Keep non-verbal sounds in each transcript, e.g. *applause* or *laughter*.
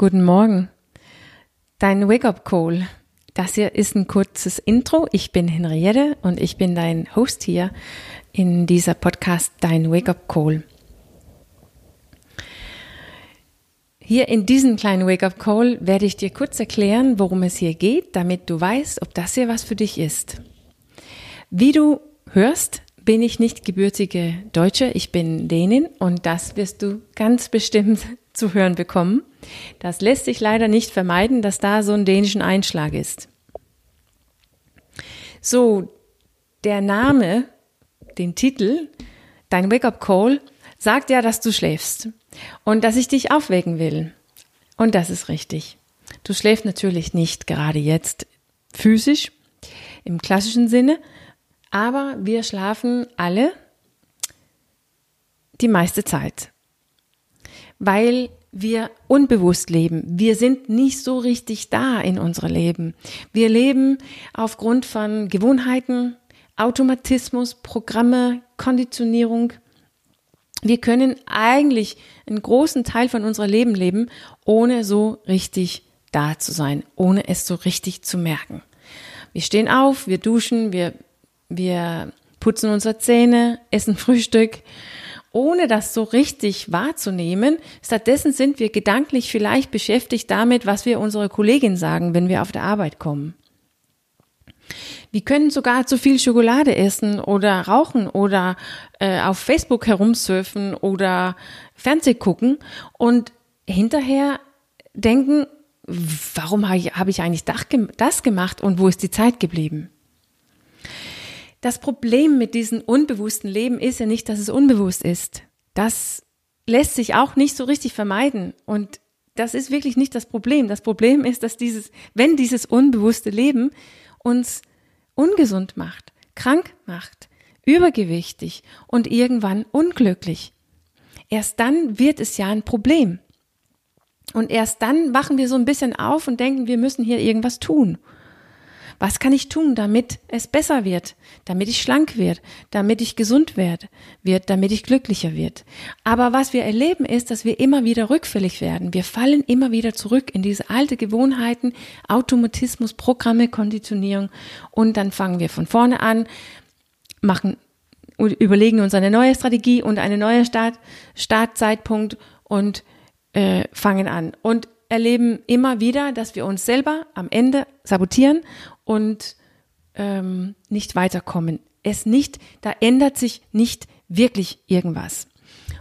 Guten Morgen. Dein Wake-up-Call. Das hier ist ein kurzes Intro. Ich bin Henriette und ich bin dein Host hier in dieser Podcast Dein Wake-up-Call. Hier in diesem kleinen Wake-up-Call werde ich dir kurz erklären, worum es hier geht, damit du weißt, ob das hier was für dich ist. Wie du hörst, bin ich nicht gebürtige Deutsche, ich bin Dänin und das wirst du ganz bestimmt zu hören bekommen. Das lässt sich leider nicht vermeiden, dass da so ein dänischen Einschlag ist. So, der Name, den Titel, dein Wake-up Call, sagt ja, dass du schläfst und dass ich dich aufwecken will. Und das ist richtig. Du schläfst natürlich nicht gerade jetzt physisch im klassischen Sinne, aber wir schlafen alle die meiste Zeit, weil wir unbewusst leben. Wir sind nicht so richtig da in unserem Leben. Wir leben aufgrund von Gewohnheiten, Automatismus, Programme, Konditionierung. Wir können eigentlich einen großen Teil von unserem Leben leben, ohne so richtig da zu sein, ohne es so richtig zu merken. Wir stehen auf, wir duschen, wir, wir putzen unsere Zähne, essen *laughs* Frühstück, ohne das so richtig wahrzunehmen. Stattdessen sind wir gedanklich vielleicht beschäftigt damit, was wir unserer Kollegin sagen, wenn wir auf der Arbeit kommen. Wir können sogar zu viel Schokolade essen oder rauchen oder äh, auf Facebook herumsurfen oder Fernseh gucken und hinterher denken, warum habe ich eigentlich das gemacht und wo ist die Zeit geblieben? Das Problem mit diesem unbewussten Leben ist ja nicht, dass es unbewusst ist. Das lässt sich auch nicht so richtig vermeiden. Und das ist wirklich nicht das Problem. Das Problem ist, dass dieses, wenn dieses unbewusste Leben uns ungesund macht, krank macht, übergewichtig und irgendwann unglücklich. Erst dann wird es ja ein Problem. Und erst dann wachen wir so ein bisschen auf und denken, wir müssen hier irgendwas tun. Was kann ich tun, damit es besser wird, damit ich schlank wird, damit ich gesund werde, wird, damit ich glücklicher wird? Aber was wir erleben ist, dass wir immer wieder rückfällig werden. Wir fallen immer wieder zurück in diese alte Gewohnheiten, Automatismus, Programme, Konditionierung und dann fangen wir von vorne an, machen überlegen uns eine neue Strategie und eine neue Start, Startzeitpunkt und äh, fangen an. Und erleben immer wieder, dass wir uns selber am Ende sabotieren und ähm, nicht weiterkommen. Es nicht, da ändert sich nicht wirklich irgendwas.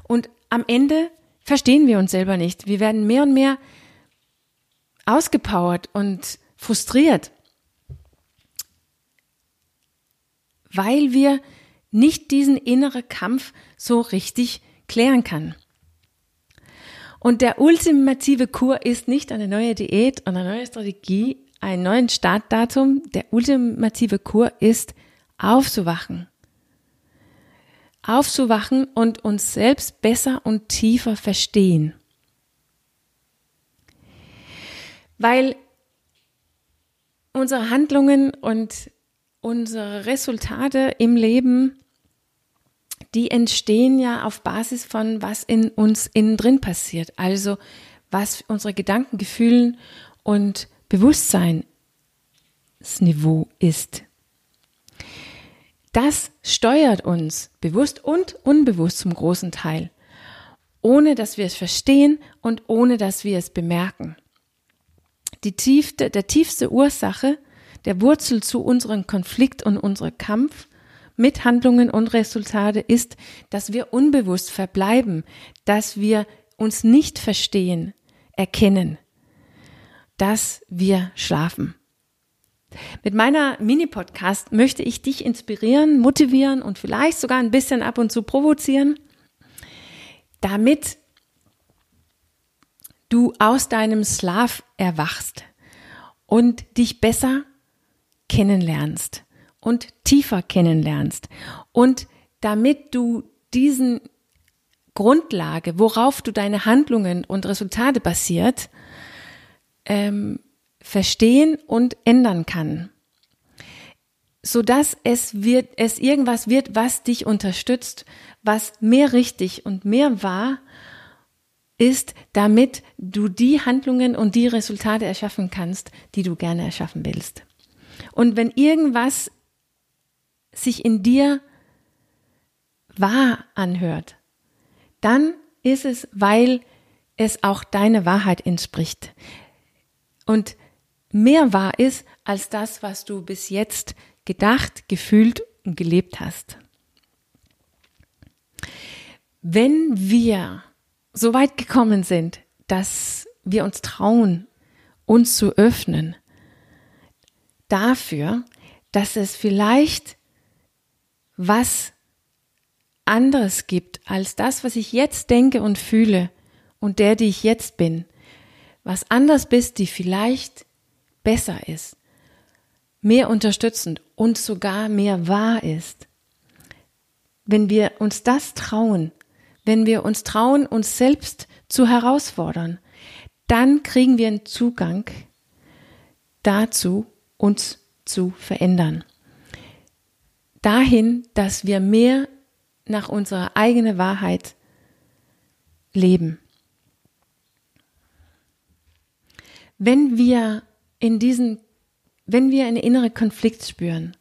Und am Ende verstehen wir uns selber nicht. Wir werden mehr und mehr ausgepowert und frustriert, weil wir nicht diesen inneren Kampf so richtig klären kann. Und der ultimative Kur ist nicht eine neue Diät und eine neue Strategie, ein neuen Startdatum. Der ultimative Kur ist aufzuwachen. Aufzuwachen und uns selbst besser und tiefer verstehen. Weil unsere Handlungen und unsere Resultate im Leben die entstehen ja auf Basis von, was in uns innen drin passiert. Also, was unsere Gedanken, Gefühlen und Bewusstseinsniveau ist. Das steuert uns bewusst und unbewusst zum großen Teil, ohne dass wir es verstehen und ohne dass wir es bemerken. Die tiefste, der tiefste Ursache, der Wurzel zu unserem Konflikt und unserem Kampf mit Handlungen und Resultate ist, dass wir unbewusst verbleiben, dass wir uns nicht verstehen, erkennen, dass wir schlafen. Mit meiner Mini-Podcast möchte ich dich inspirieren, motivieren und vielleicht sogar ein bisschen ab und zu provozieren, damit du aus deinem Schlaf erwachst und dich besser kennenlernst und tiefer kennenlernst. Und damit du diesen Grundlage, worauf du deine Handlungen und Resultate basiert, ähm, verstehen und ändern kann, so dass es wird, es irgendwas wird, was dich unterstützt, was mehr richtig und mehr wahr ist, damit du die Handlungen und die Resultate erschaffen kannst, die du gerne erschaffen willst. Und wenn irgendwas sich in dir wahr anhört, dann ist es, weil es auch deine Wahrheit entspricht. Und mehr wahr ist als das, was du bis jetzt gedacht, gefühlt und gelebt hast. Wenn wir so weit gekommen sind, dass wir uns trauen, uns zu öffnen, dafür, dass es vielleicht was anderes gibt als das, was ich jetzt denke und fühle und der, die ich jetzt bin. Was anders bist, die vielleicht besser ist, mehr unterstützend und sogar mehr wahr ist. Wenn wir uns das trauen, wenn wir uns trauen, uns selbst zu herausfordern, dann kriegen wir einen Zugang dazu, uns zu verändern. Dahin, dass wir mehr nach unserer eigenen Wahrheit leben. Wenn wir in diesen, wenn wir einen inneren Konflikt spüren,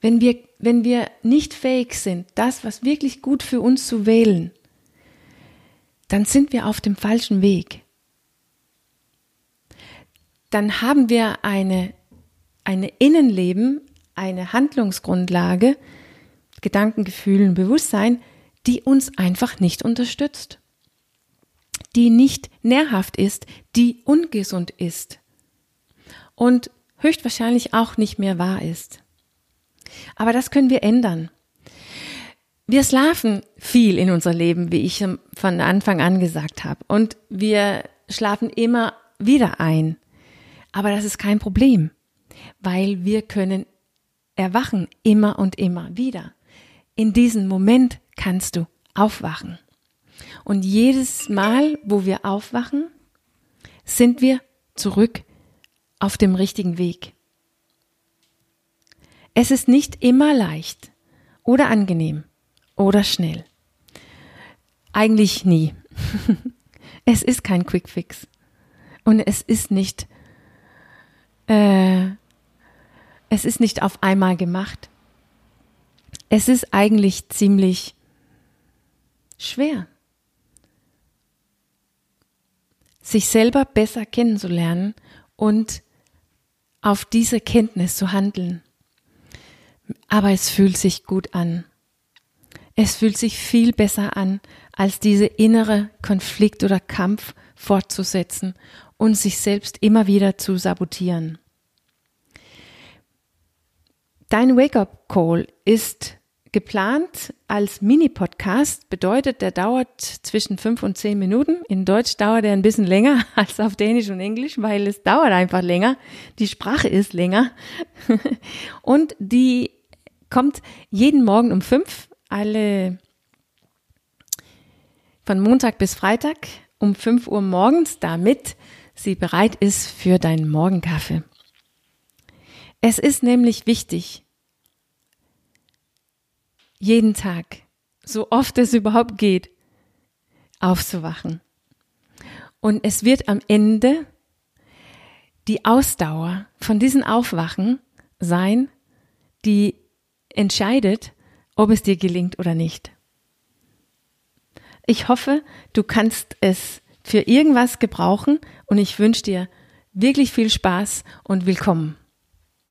wenn wir, wenn wir nicht fähig sind, das, was wirklich gut für uns zu wählen, dann sind wir auf dem falschen Weg. Dann haben wir eine eine Innenleben, eine Handlungsgrundlage, Gedanken, Gefühlen, Bewusstsein, die uns einfach nicht unterstützt, die nicht nährhaft ist, die ungesund ist und höchstwahrscheinlich auch nicht mehr wahr ist. Aber das können wir ändern. Wir schlafen viel in unser Leben, wie ich von Anfang an gesagt habe. Und wir schlafen immer wieder ein. Aber das ist kein Problem weil wir können erwachen immer und immer wieder. In diesem Moment kannst du aufwachen. Und jedes Mal, wo wir aufwachen, sind wir zurück auf dem richtigen Weg. Es ist nicht immer leicht oder angenehm oder schnell. Eigentlich nie. *laughs* es ist kein Quick Fix. Und es ist nicht äh, es ist nicht auf einmal gemacht. Es ist eigentlich ziemlich schwer, sich selber besser kennenzulernen und auf diese Kenntnis zu handeln. Aber es fühlt sich gut an. Es fühlt sich viel besser an, als diese innere Konflikt oder Kampf fortzusetzen und sich selbst immer wieder zu sabotieren. Dein Wake-up-Call ist geplant als Mini-Podcast, bedeutet, der dauert zwischen fünf und zehn Minuten. In Deutsch dauert er ein bisschen länger *laughs* als auf Dänisch und Englisch, weil es dauert einfach länger. Die Sprache ist länger. *laughs* und die kommt jeden Morgen um fünf, alle von Montag bis Freitag um fünf Uhr morgens, damit sie bereit ist für deinen Morgenkaffee. Es ist nämlich wichtig, jeden Tag, so oft es überhaupt geht, aufzuwachen. Und es wird am Ende die Ausdauer von diesen Aufwachen sein, die entscheidet, ob es dir gelingt oder nicht. Ich hoffe, du kannst es für irgendwas gebrauchen und ich wünsche dir wirklich viel Spaß und willkommen.